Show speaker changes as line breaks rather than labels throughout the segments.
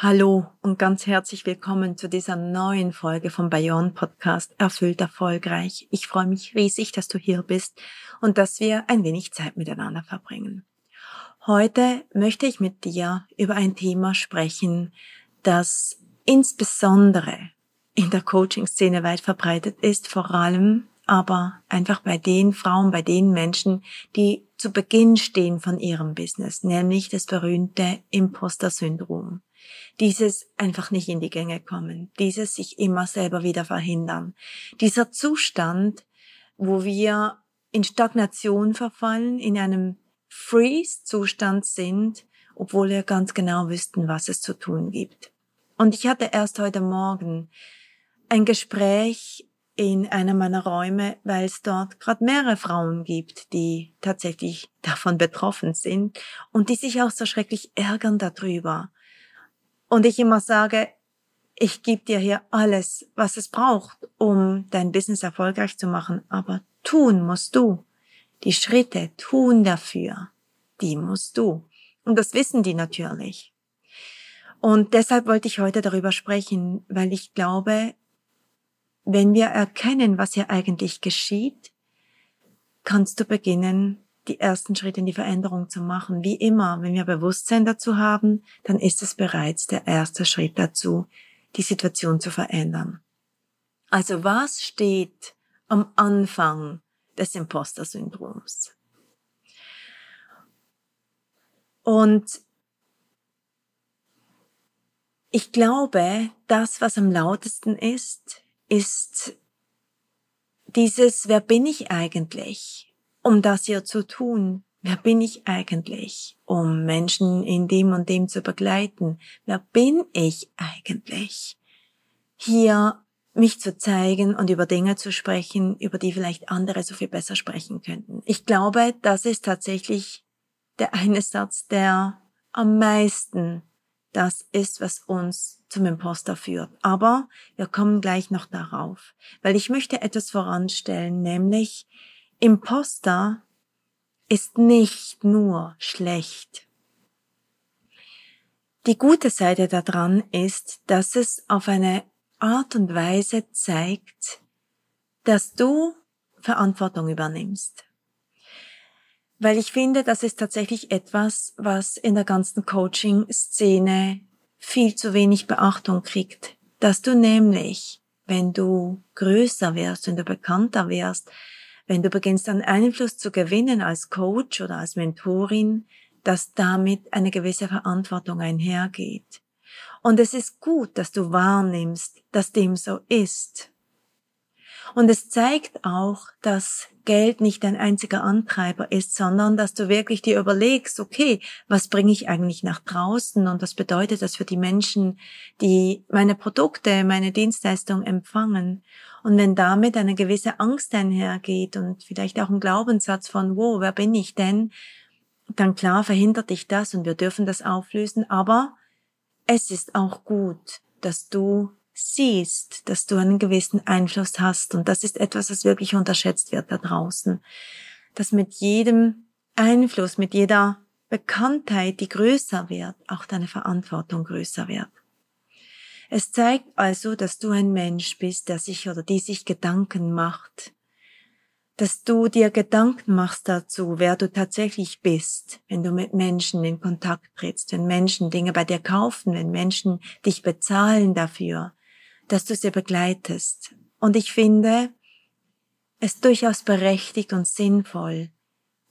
Hallo und ganz herzlich willkommen zu dieser neuen Folge vom Bayern Podcast Erfüllt erfolgreich. Ich freue mich riesig, dass du hier bist und dass wir ein wenig Zeit miteinander verbringen. Heute möchte ich mit dir über ein Thema sprechen, das insbesondere in der Coaching-Szene weit verbreitet ist, vor allem aber einfach bei den Frauen, bei den Menschen, die zu Beginn stehen von ihrem Business, nämlich das berühmte Imposter-Syndrom dieses einfach nicht in die Gänge kommen, dieses sich immer selber wieder verhindern. Dieser Zustand, wo wir in Stagnation verfallen, in einem Freeze-Zustand sind, obwohl wir ganz genau wüssten, was es zu tun gibt. Und ich hatte erst heute Morgen ein Gespräch in einer meiner Räume, weil es dort gerade mehrere Frauen gibt, die tatsächlich davon betroffen sind und die sich auch so schrecklich ärgern darüber, und ich immer sage, ich gebe dir hier alles, was es braucht, um dein Business erfolgreich zu machen, aber tun musst du. Die Schritte tun dafür, die musst du. Und das wissen die natürlich. Und deshalb wollte ich heute darüber sprechen, weil ich glaube, wenn wir erkennen, was hier eigentlich geschieht, kannst du beginnen, die ersten Schritte in die Veränderung zu machen. Wie immer, wenn wir Bewusstsein dazu haben, dann ist es bereits der erste Schritt dazu, die Situation zu verändern. Also was steht am Anfang des Imposter-Syndroms? Und ich glaube, das, was am lautesten ist, ist dieses, wer bin ich eigentlich? Um das hier zu tun? Wer bin ich eigentlich, um Menschen in dem und dem zu begleiten? Wer bin ich eigentlich? Hier mich zu zeigen und über Dinge zu sprechen, über die vielleicht andere so viel besser sprechen könnten. Ich glaube, das ist tatsächlich der eine Satz, der am meisten das ist, was uns zum Imposter führt. Aber wir kommen gleich noch darauf, weil ich möchte etwas voranstellen, nämlich Imposter ist nicht nur schlecht. Die gute Seite daran ist, dass es auf eine Art und Weise zeigt, dass du Verantwortung übernimmst. Weil ich finde, das ist tatsächlich etwas, was in der ganzen Coaching-Szene viel zu wenig Beachtung kriegt. Dass du nämlich, wenn du größer wirst, wenn du bekannter wirst, wenn du beginnst an Einfluss zu gewinnen als Coach oder als Mentorin, dass damit eine gewisse Verantwortung einhergeht. Und es ist gut, dass du wahrnimmst, dass dem so ist. Und es zeigt auch, dass Geld nicht dein einziger Antreiber ist, sondern dass du wirklich dir überlegst, okay, was bringe ich eigentlich nach draußen und was bedeutet das für die Menschen, die meine Produkte, meine Dienstleistung empfangen. Und wenn damit eine gewisse Angst einhergeht und vielleicht auch ein Glaubenssatz von, wow, wer bin ich denn? Dann klar verhindert dich das und wir dürfen das auflösen, aber es ist auch gut, dass du siehst, dass du einen gewissen Einfluss hast. Und das ist etwas, was wirklich unterschätzt wird da draußen. Dass mit jedem Einfluss, mit jeder Bekanntheit, die größer wird, auch deine Verantwortung größer wird. Es zeigt also, dass du ein Mensch bist, der sich oder die sich Gedanken macht, dass du dir Gedanken machst dazu, wer du tatsächlich bist, wenn du mit Menschen in Kontakt trittst, wenn Menschen Dinge bei dir kaufen, wenn Menschen dich bezahlen dafür, dass du sie begleitest. Und ich finde es durchaus berechtigt und sinnvoll,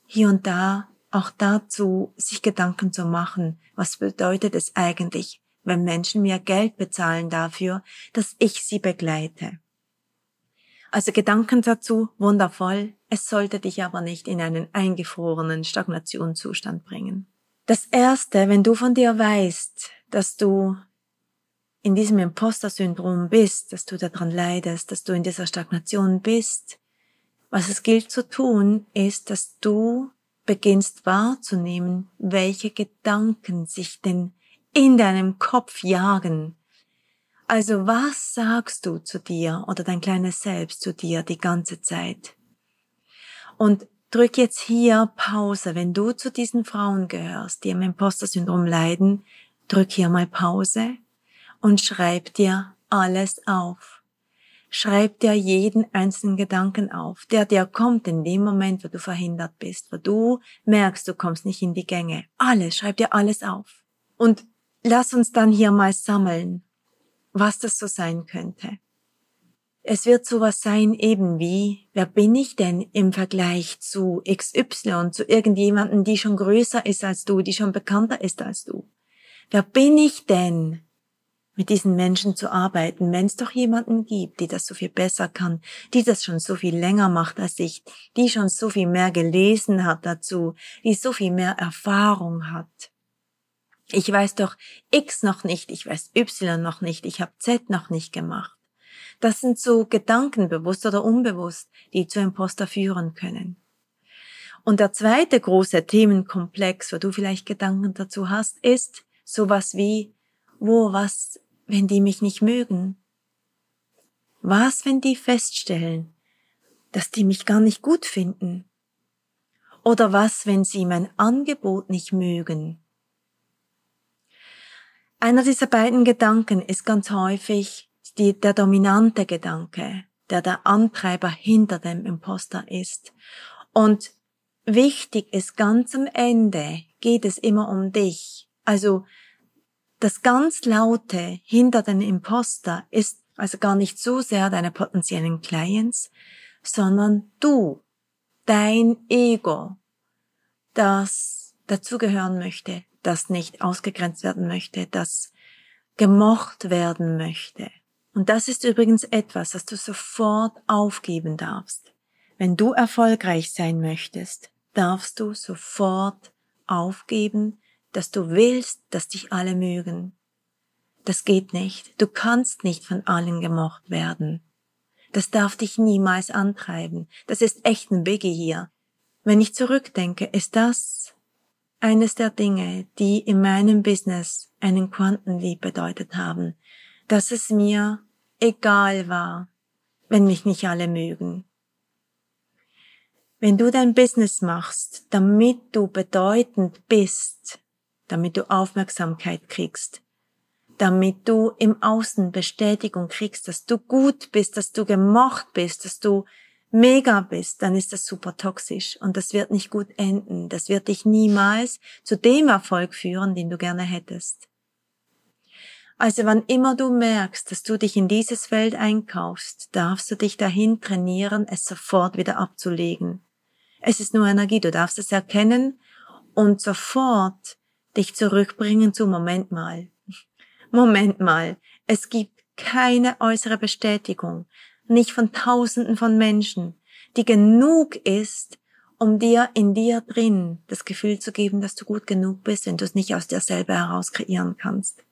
hier und da auch dazu sich Gedanken zu machen, was bedeutet es eigentlich, wenn Menschen mir Geld bezahlen dafür, dass ich sie begleite. Also Gedanken dazu, wundervoll, es sollte dich aber nicht in einen eingefrorenen Stagnationszustand bringen. Das Erste, wenn du von dir weißt, dass du in diesem Imposter-Syndrom bist, dass du daran leidest, dass du in dieser Stagnation bist, was es gilt zu tun, ist, dass du beginnst wahrzunehmen, welche Gedanken sich denn in deinem Kopf jagen, also was sagst du zu dir oder dein kleines Selbst zu dir die ganze Zeit? Und drück jetzt hier Pause. Wenn du zu diesen Frauen gehörst, die am Imposter-Syndrom leiden, drück hier mal Pause und schreib dir alles auf. Schreib dir jeden einzelnen Gedanken auf, der dir kommt in dem Moment, wo du verhindert bist, wo du merkst, du kommst nicht in die Gänge. Alles, schreib dir alles auf. Und lass uns dann hier mal sammeln was das so sein könnte. Es wird sowas sein eben wie, wer bin ich denn im Vergleich zu XY, zu irgendjemanden, die schon größer ist als du, die schon bekannter ist als du? Wer bin ich denn, mit diesen Menschen zu arbeiten, wenn es doch jemanden gibt, die das so viel besser kann, die das schon so viel länger macht als ich, die schon so viel mehr gelesen hat dazu, die so viel mehr Erfahrung hat. Ich weiß doch X noch nicht, ich weiß Y noch nicht, ich habe Z noch nicht gemacht. Das sind so Gedanken, bewusst oder unbewusst, die zu Imposter führen können. Und der zweite große Themenkomplex, wo du vielleicht Gedanken dazu hast, ist sowas wie, wo, was, wenn die mich nicht mögen? Was, wenn die feststellen, dass die mich gar nicht gut finden? Oder was, wenn sie mein Angebot nicht mögen? Einer dieser beiden Gedanken ist ganz häufig die, der dominante Gedanke, der der Antreiber hinter dem Imposter ist. Und wichtig ist ganz am Ende geht es immer um dich. Also das ganz laute hinter dem Imposter ist also gar nicht so sehr deine potenziellen Clients, sondern du, dein Ego, das dazugehören möchte, das nicht ausgegrenzt werden möchte, das gemocht werden möchte. Und das ist übrigens etwas, das du sofort aufgeben darfst. Wenn du erfolgreich sein möchtest, darfst du sofort aufgeben, dass du willst, dass dich alle mögen. Das geht nicht. Du kannst nicht von allen gemocht werden. Das darf dich niemals antreiben. Das ist echt ein Biggie hier. Wenn ich zurückdenke, ist das eines der Dinge, die in meinem Business einen Quantenlieb bedeutet haben, dass es mir egal war, wenn mich nicht alle mögen. Wenn du dein Business machst, damit du bedeutend bist, damit du Aufmerksamkeit kriegst, damit du im Außen Bestätigung kriegst, dass du gut bist, dass du gemocht bist, dass du mega bist, dann ist das super toxisch und das wird nicht gut enden. Das wird dich niemals zu dem Erfolg führen, den du gerne hättest. Also wann immer du merkst, dass du dich in dieses Feld einkaufst, darfst du dich dahin trainieren, es sofort wieder abzulegen. Es ist nur Energie, du darfst es erkennen und sofort dich zurückbringen zu Moment mal. Moment mal, es gibt keine äußere Bestätigung nicht von Tausenden von Menschen, die genug ist, um dir in dir drin das Gefühl zu geben, dass du gut genug bist, wenn du es nicht aus dir selber heraus kreieren kannst.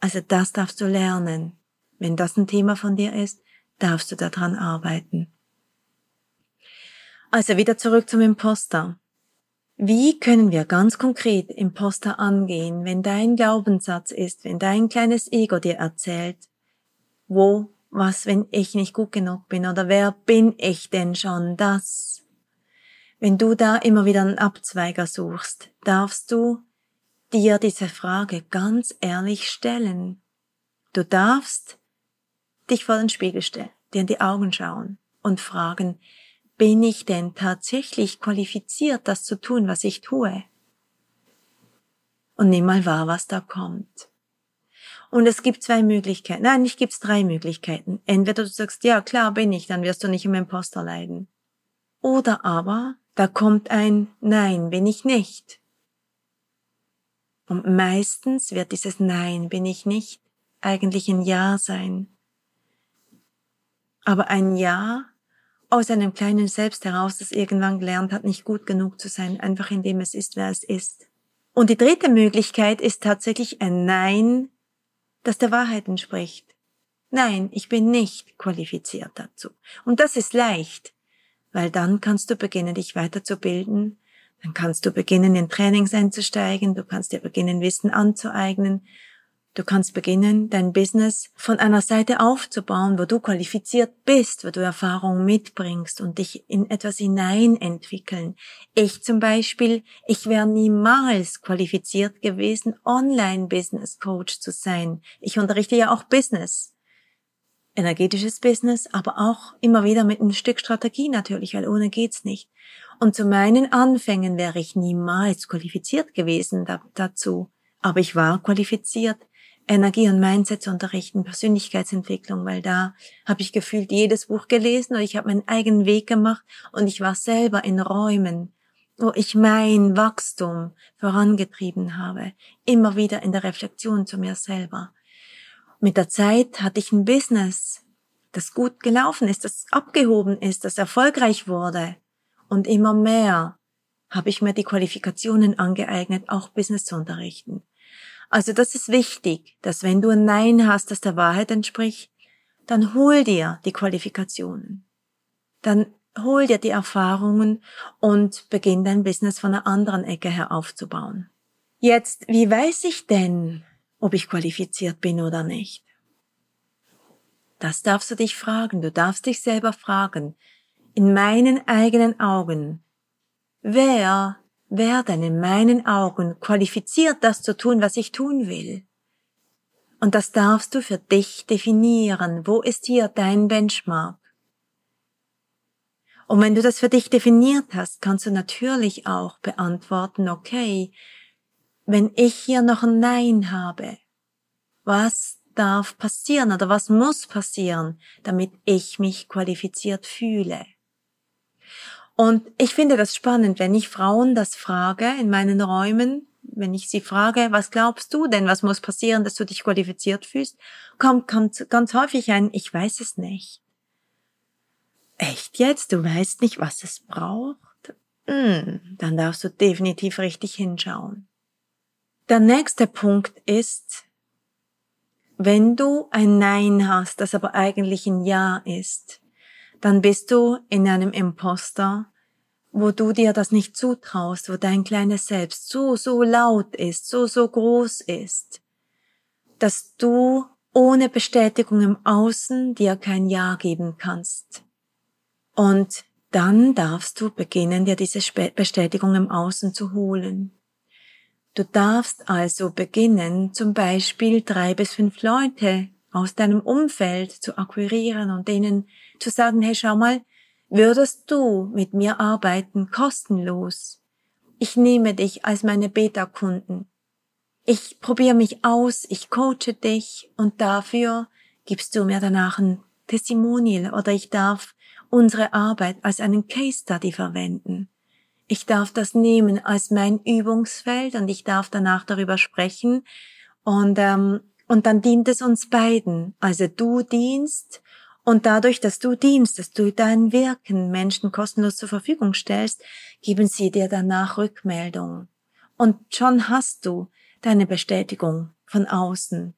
Also das darfst du lernen. Wenn das ein Thema von dir ist, darfst du daran arbeiten. Also wieder zurück zum Imposter. Wie können wir ganz konkret Imposter angehen, wenn dein Glaubenssatz ist, wenn dein kleines Ego dir erzählt, wo was, wenn ich nicht gut genug bin oder wer bin ich denn schon das? Wenn du da immer wieder einen Abzweiger suchst, darfst du dir diese Frage ganz ehrlich stellen. Du darfst dich vor den Spiegel stellen, dir in die Augen schauen und fragen, bin ich denn tatsächlich qualifiziert, das zu tun, was ich tue? Und nimm mal wahr, was da kommt. Und es gibt zwei Möglichkeiten. Nein, nicht gibt's drei Möglichkeiten. Entweder du sagst, ja, klar bin ich, dann wirst du nicht im Imposter leiden. Oder aber, da kommt ein Nein, bin ich nicht. Und meistens wird dieses Nein, bin ich nicht, eigentlich ein Ja sein. Aber ein Ja aus einem kleinen Selbst heraus, das irgendwann gelernt hat, nicht gut genug zu sein, einfach indem es ist, wer es ist. Und die dritte Möglichkeit ist tatsächlich ein Nein, das der Wahrheit entspricht. Nein, ich bin nicht qualifiziert dazu. Und das ist leicht, weil dann kannst du beginnen, dich weiterzubilden, dann kannst du beginnen, in Trainings einzusteigen, du kannst dir beginnen, Wissen anzueignen, Du kannst beginnen, dein Business von einer Seite aufzubauen, wo du qualifiziert bist, wo du Erfahrung mitbringst und dich in etwas hinein entwickeln. Ich zum Beispiel, ich wäre niemals qualifiziert gewesen, Online-Business-Coach zu sein. Ich unterrichte ja auch Business. Energetisches Business, aber auch immer wieder mit einem Stück Strategie natürlich, weil ohne geht's nicht. Und zu meinen Anfängen wäre ich niemals qualifiziert gewesen da, dazu. Aber ich war qualifiziert, Energie und Mindset zu unterrichten, Persönlichkeitsentwicklung, weil da habe ich gefühlt jedes Buch gelesen und ich habe meinen eigenen Weg gemacht und ich war selber in Räumen, wo ich mein Wachstum vorangetrieben habe, immer wieder in der Reflexion zu mir selber. Mit der Zeit hatte ich ein Business, das gut gelaufen ist, das abgehoben ist, das erfolgreich wurde und immer mehr habe ich mir die Qualifikationen angeeignet, auch Business zu unterrichten. Also das ist wichtig, dass wenn du ein Nein hast, das der Wahrheit entspricht, dann hol dir die Qualifikationen. Dann hol dir die Erfahrungen und beginn dein Business von einer anderen Ecke her aufzubauen. Jetzt, wie weiß ich denn, ob ich qualifiziert bin oder nicht? Das darfst du dich fragen. Du darfst dich selber fragen. In meinen eigenen Augen. Wer werden in meinen Augen qualifiziert, das zu tun, was ich tun will. Und das darfst du für dich definieren. Wo ist hier dein Benchmark? Und wenn du das für dich definiert hast, kannst du natürlich auch beantworten, okay, wenn ich hier noch ein Nein habe, was darf passieren oder was muss passieren, damit ich mich qualifiziert fühle? Und ich finde das spannend, wenn ich Frauen das frage in meinen Räumen, wenn ich sie frage, was glaubst du denn, was muss passieren, dass du dich qualifiziert fühlst, kommt ganz, ganz häufig ein, ich weiß es nicht. Echt jetzt? Du weißt nicht, was es braucht? Hm, dann darfst du definitiv richtig hinschauen. Der nächste Punkt ist, wenn du ein Nein hast, das aber eigentlich ein Ja ist, dann bist du in einem Imposter, wo du dir das nicht zutraust, wo dein kleines Selbst so, so laut ist, so, so groß ist, dass du ohne Bestätigung im Außen dir kein Ja geben kannst. Und dann darfst du beginnen, dir diese Bestätigung im Außen zu holen. Du darfst also beginnen, zum Beispiel drei bis fünf Leute aus deinem Umfeld zu akquirieren und denen zu sagen, hey, schau mal, würdest du mit mir arbeiten kostenlos? Ich nehme dich als meine Beta-Kunden. Ich probiere mich aus, ich coache dich und dafür gibst du mir danach ein Testimonial oder ich darf unsere Arbeit als einen Case Study verwenden. Ich darf das nehmen als mein Übungsfeld und ich darf danach darüber sprechen und ähm, und dann dient es uns beiden. Also du dienst und dadurch, dass du dienst, dass du dein Wirken Menschen kostenlos zur Verfügung stellst, geben sie dir danach Rückmeldung. Und schon hast du deine Bestätigung von außen.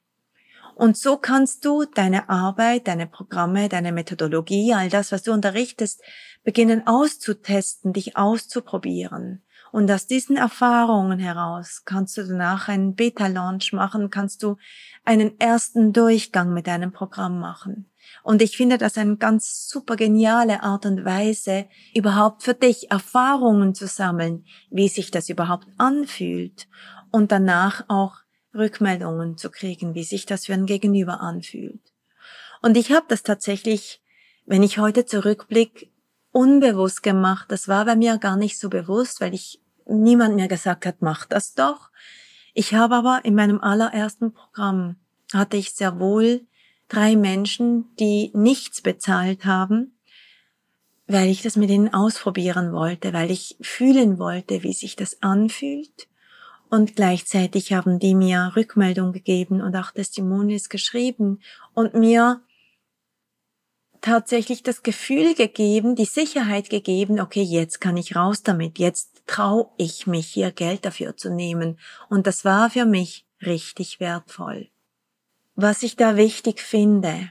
Und so kannst du deine Arbeit, deine Programme, deine Methodologie, all das, was du unterrichtest, beginnen auszutesten, dich auszuprobieren. Und aus diesen Erfahrungen heraus kannst du danach einen Beta-Launch machen, kannst du einen ersten Durchgang mit deinem Programm machen. Und ich finde das eine ganz super geniale Art und Weise, überhaupt für dich Erfahrungen zu sammeln, wie sich das überhaupt anfühlt und danach auch Rückmeldungen zu kriegen, wie sich das für ein Gegenüber anfühlt. Und ich habe das tatsächlich, wenn ich heute zurückblicke, unbewusst gemacht. Das war bei mir gar nicht so bewusst, weil ich niemand mir gesagt hat, mach das doch. Ich habe aber in meinem allerersten Programm hatte ich sehr wohl drei Menschen, die nichts bezahlt haben, weil ich das mit ihnen ausprobieren wollte, weil ich fühlen wollte, wie sich das anfühlt. Und gleichzeitig haben die mir Rückmeldung gegeben und auch Testimonials geschrieben und mir tatsächlich das Gefühl gegeben, die Sicherheit gegeben, okay, jetzt kann ich raus damit, jetzt traue ich mich hier Geld dafür zu nehmen. Und das war für mich richtig wertvoll. Was ich da wichtig finde,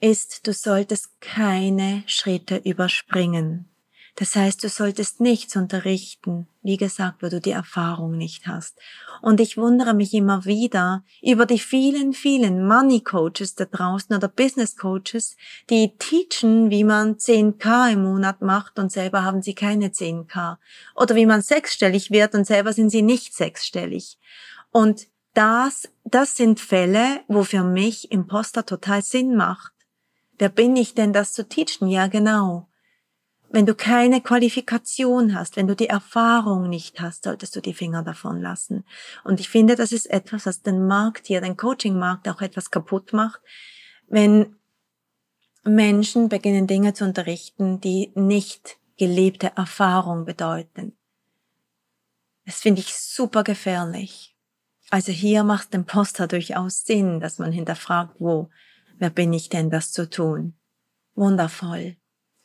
ist, du solltest keine Schritte überspringen. Das heißt, du solltest nichts unterrichten, wie gesagt, wo du die Erfahrung nicht hast. Und ich wundere mich immer wieder über die vielen, vielen Money Coaches da draußen oder Business Coaches, die teachen, wie man 10k im Monat macht und selber haben sie keine 10k. Oder wie man sechsstellig wird und selber sind sie nicht sechsstellig. Und das, das sind Fälle, wo für mich Imposter total Sinn macht. Wer bin ich denn, das zu teachen? Ja, genau. Wenn du keine Qualifikation hast, wenn du die Erfahrung nicht hast, solltest du die Finger davon lassen. Und ich finde, das ist etwas, was den Markt hier, den Coaching-Markt auch etwas kaputt macht, wenn Menschen beginnen Dinge zu unterrichten, die nicht gelebte Erfahrung bedeuten. Das finde ich super gefährlich. Also hier macht dem Poster durchaus Sinn, dass man hinterfragt, wo, wer bin ich denn, das zu tun? Wundervoll.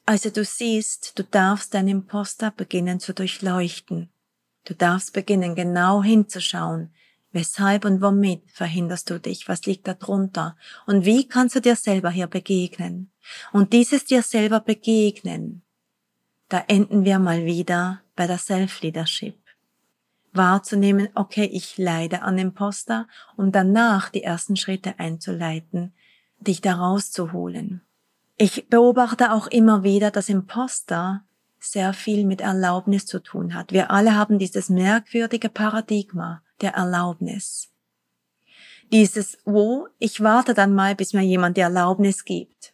Also du siehst, du darfst deinen Imposter beginnen zu durchleuchten. Du darfst beginnen, genau hinzuschauen. Weshalb und womit verhinderst du dich? Was liegt da drunter? Und wie kannst du dir selber hier begegnen? Und dieses dir selber begegnen, da enden wir mal wieder bei der Self-Leadership. Wahrzunehmen, okay, ich leide an Imposter und danach die ersten Schritte einzuleiten, dich da rauszuholen. Ich beobachte auch immer wieder, dass Imposter sehr viel mit Erlaubnis zu tun hat. Wir alle haben dieses merkwürdige Paradigma der Erlaubnis. Dieses, wo ich warte dann mal, bis mir jemand die Erlaubnis gibt.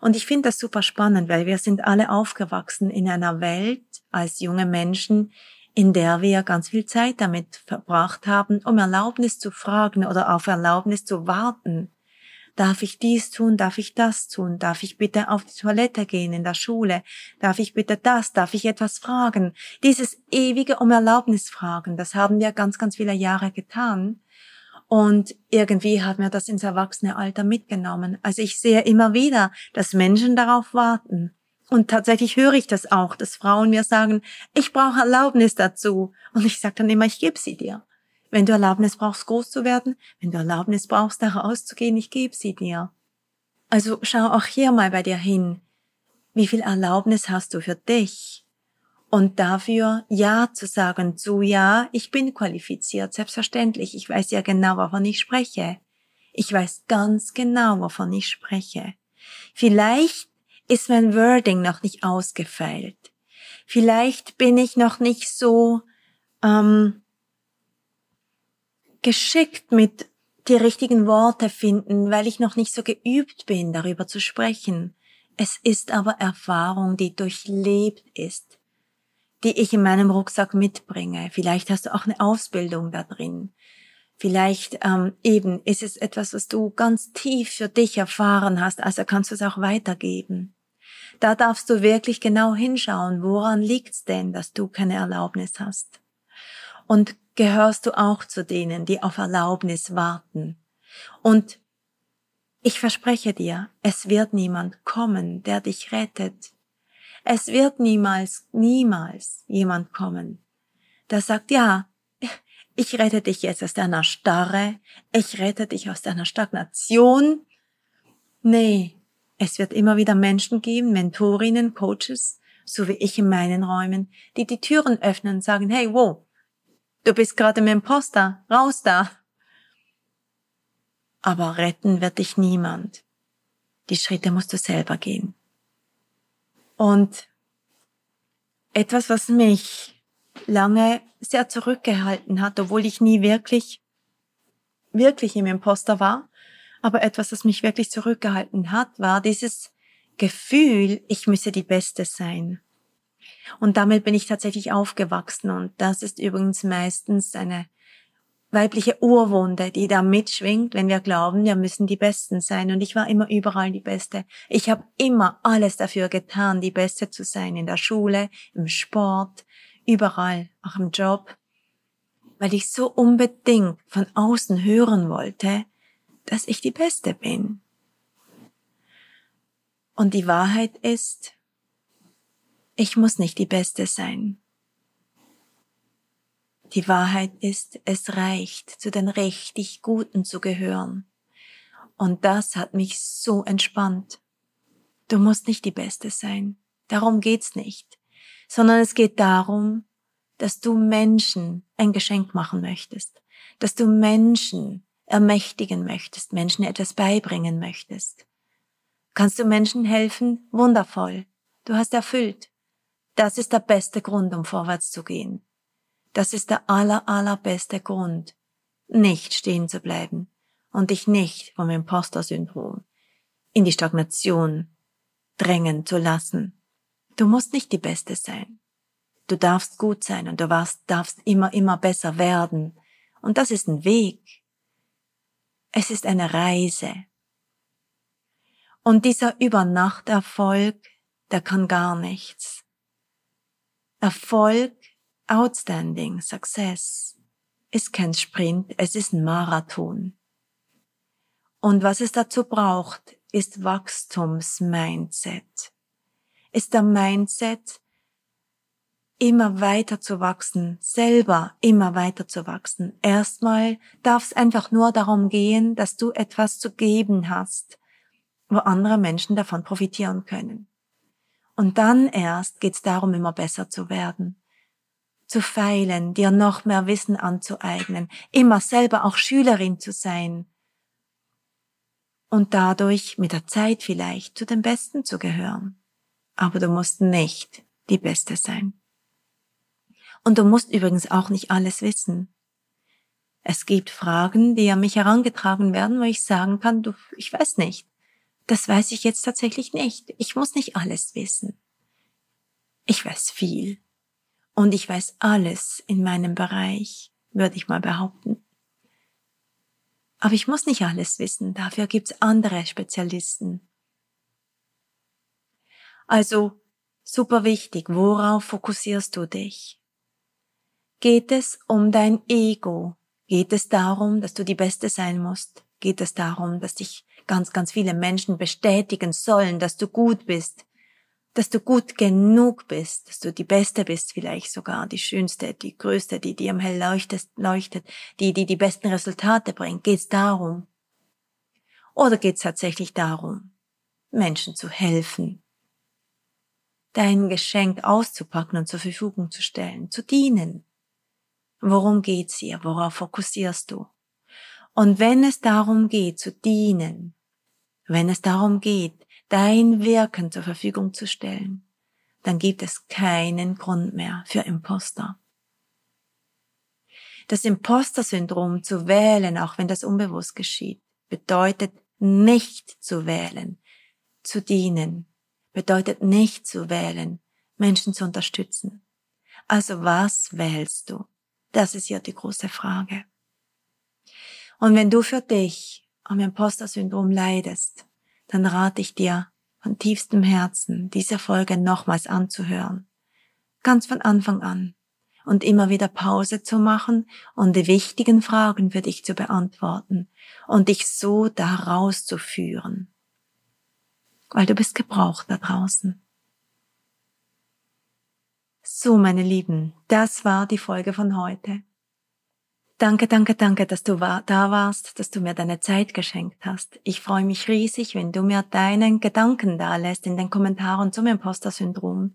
Und ich finde das super spannend, weil wir sind alle aufgewachsen in einer Welt als junge Menschen, in der wir ganz viel Zeit damit verbracht haben, um Erlaubnis zu fragen oder auf Erlaubnis zu warten. Darf ich dies tun? Darf ich das tun? Darf ich bitte auf die Toilette gehen in der Schule? Darf ich bitte das? Darf ich etwas fragen? Dieses ewige um Erlaubnis fragen, das haben wir ganz, ganz viele Jahre getan. Und irgendwie hat mir das ins erwachsene Alter mitgenommen. Also ich sehe immer wieder, dass Menschen darauf warten. Und tatsächlich höre ich das auch, dass Frauen mir sagen, ich brauche Erlaubnis dazu. Und ich sage dann immer, ich gebe sie dir. Wenn du Erlaubnis brauchst, groß zu werden, wenn du Erlaubnis brauchst, da rauszugehen, ich gebe sie dir. Also schau auch hier mal bei dir hin. Wie viel Erlaubnis hast du für dich? Und dafür Ja zu sagen zu Ja, ich bin qualifiziert, selbstverständlich. Ich weiß ja genau, wovon ich spreche. Ich weiß ganz genau, wovon ich spreche. Vielleicht ist mein Wording noch nicht ausgefeilt. Vielleicht bin ich noch nicht so ähm, geschickt mit die richtigen Worte finden, weil ich noch nicht so geübt bin, darüber zu sprechen. Es ist aber Erfahrung, die durchlebt ist, die ich in meinem Rucksack mitbringe. Vielleicht hast du auch eine Ausbildung da drin. Vielleicht ähm, eben ist es etwas, was du ganz tief für dich erfahren hast, also kannst du es auch weitergeben. Da darfst du wirklich genau hinschauen, woran liegt's denn, dass du keine Erlaubnis hast. Und gehörst du auch zu denen, die auf Erlaubnis warten. Und ich verspreche dir, es wird niemand kommen, der dich rettet. Es wird niemals, niemals jemand kommen, der sagt, ja, ich rette dich jetzt aus deiner Starre, ich rette dich aus deiner Stagnation. Nee, es wird immer wieder Menschen geben, Mentorinnen, Coaches, so wie ich in meinen Räumen, die die Türen öffnen und sagen, hey, wow, Du bist gerade im Imposter, raus da. Aber retten wird dich niemand. Die Schritte musst du selber gehen. Und etwas, was mich lange sehr zurückgehalten hat, obwohl ich nie wirklich, wirklich im Imposter war, aber etwas, das mich wirklich zurückgehalten hat, war dieses Gefühl, ich müsse die Beste sein. Und damit bin ich tatsächlich aufgewachsen und das ist übrigens meistens eine weibliche Urwunde, die da mitschwingt, wenn wir glauben, wir müssen die Besten sein. Und ich war immer überall die Beste. Ich habe immer alles dafür getan, die Beste zu sein, in der Schule, im Sport, überall, auch im Job, weil ich so unbedingt von außen hören wollte, dass ich die Beste bin. Und die Wahrheit ist, ich muss nicht die Beste sein. Die Wahrheit ist, es reicht, zu den richtig Guten zu gehören. Und das hat mich so entspannt. Du musst nicht die Beste sein. Darum geht's nicht. Sondern es geht darum, dass du Menschen ein Geschenk machen möchtest. Dass du Menschen ermächtigen möchtest, Menschen etwas beibringen möchtest. Kannst du Menschen helfen? Wundervoll. Du hast erfüllt. Das ist der beste Grund, um vorwärts zu gehen. Das ist der aller, allerbeste Grund, nicht stehen zu bleiben und dich nicht vom Imposter-Syndrom in die Stagnation drängen zu lassen. Du musst nicht die Beste sein. Du darfst gut sein und du darfst immer, immer besser werden. Und das ist ein Weg. Es ist eine Reise. Und dieser Übernachterfolg, der kann gar nichts. Erfolg Outstanding Success ist kein Sprint, es ist ein Marathon. Und was es dazu braucht, ist Wachstumsmindset. Ist der Mindset, immer weiter zu wachsen, selber immer weiter zu wachsen. Erstmal darf es einfach nur darum gehen, dass du etwas zu geben hast, wo andere Menschen davon profitieren können. Und dann erst geht es darum, immer besser zu werden zu feilen, dir noch mehr Wissen anzueignen, immer selber auch Schülerin zu sein und dadurch mit der Zeit vielleicht zu den Besten zu gehören. Aber du musst nicht die Beste sein. Und du musst übrigens auch nicht alles wissen. Es gibt Fragen, die an mich herangetragen werden, wo ich sagen kann, du, ich weiß nicht. Das weiß ich jetzt tatsächlich nicht. Ich muss nicht alles wissen. Ich weiß viel. Und ich weiß alles in meinem Bereich, würde ich mal behaupten. Aber ich muss nicht alles wissen, dafür gibt's andere Spezialisten. Also, super wichtig, worauf fokussierst du dich? Geht es um dein Ego? Geht es darum, dass du die Beste sein musst? Geht es darum, dass dich ganz, ganz viele Menschen bestätigen sollen, dass du gut bist? dass du gut genug bist, dass du die Beste bist, vielleicht sogar die Schönste, die Größte, die dir am hell leuchtet, leuchtet, die, die die besten Resultate bringt. Geht's darum? Oder geht's tatsächlich darum, Menschen zu helfen, dein Geschenk auszupacken und zur Verfügung zu stellen, zu dienen? Worum geht's hier? Worauf fokussierst du? Und wenn es darum geht, zu dienen, wenn es darum geht, dein Wirken zur Verfügung zu stellen, dann gibt es keinen Grund mehr für Imposter. Das Imposter-Syndrom zu wählen, auch wenn das unbewusst geschieht, bedeutet nicht zu wählen, zu dienen, bedeutet nicht zu wählen, Menschen zu unterstützen. Also was wählst du? Das ist ja die große Frage. Und wenn du für dich am Imposter-Syndrom leidest, dann rate ich dir von tiefstem Herzen, diese Folge nochmals anzuhören. Ganz von Anfang an. Und immer wieder Pause zu machen und die wichtigen Fragen für dich zu beantworten und dich so da rauszuführen. Weil du bist gebraucht da draußen. So, meine Lieben, das war die Folge von heute. Danke, danke, danke, dass du da warst, dass du mir deine Zeit geschenkt hast. Ich freue mich riesig, wenn du mir deinen Gedanken da lässt in den Kommentaren zum Imposter-Syndrom.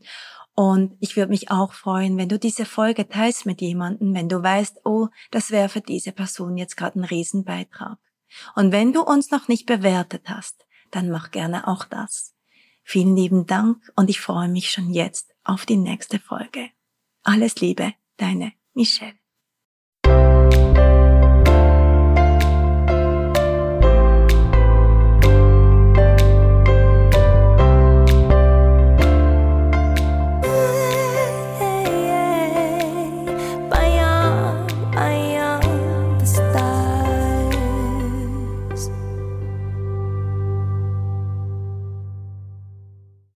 Und ich würde mich auch freuen, wenn du diese Folge teilst mit jemandem, wenn du weißt, oh, das wäre für diese Person jetzt gerade ein Riesenbeitrag. Und wenn du uns noch nicht bewertet hast, dann mach gerne auch das. Vielen lieben Dank und ich freue mich schon jetzt auf die nächste Folge. Alles Liebe, deine Michelle.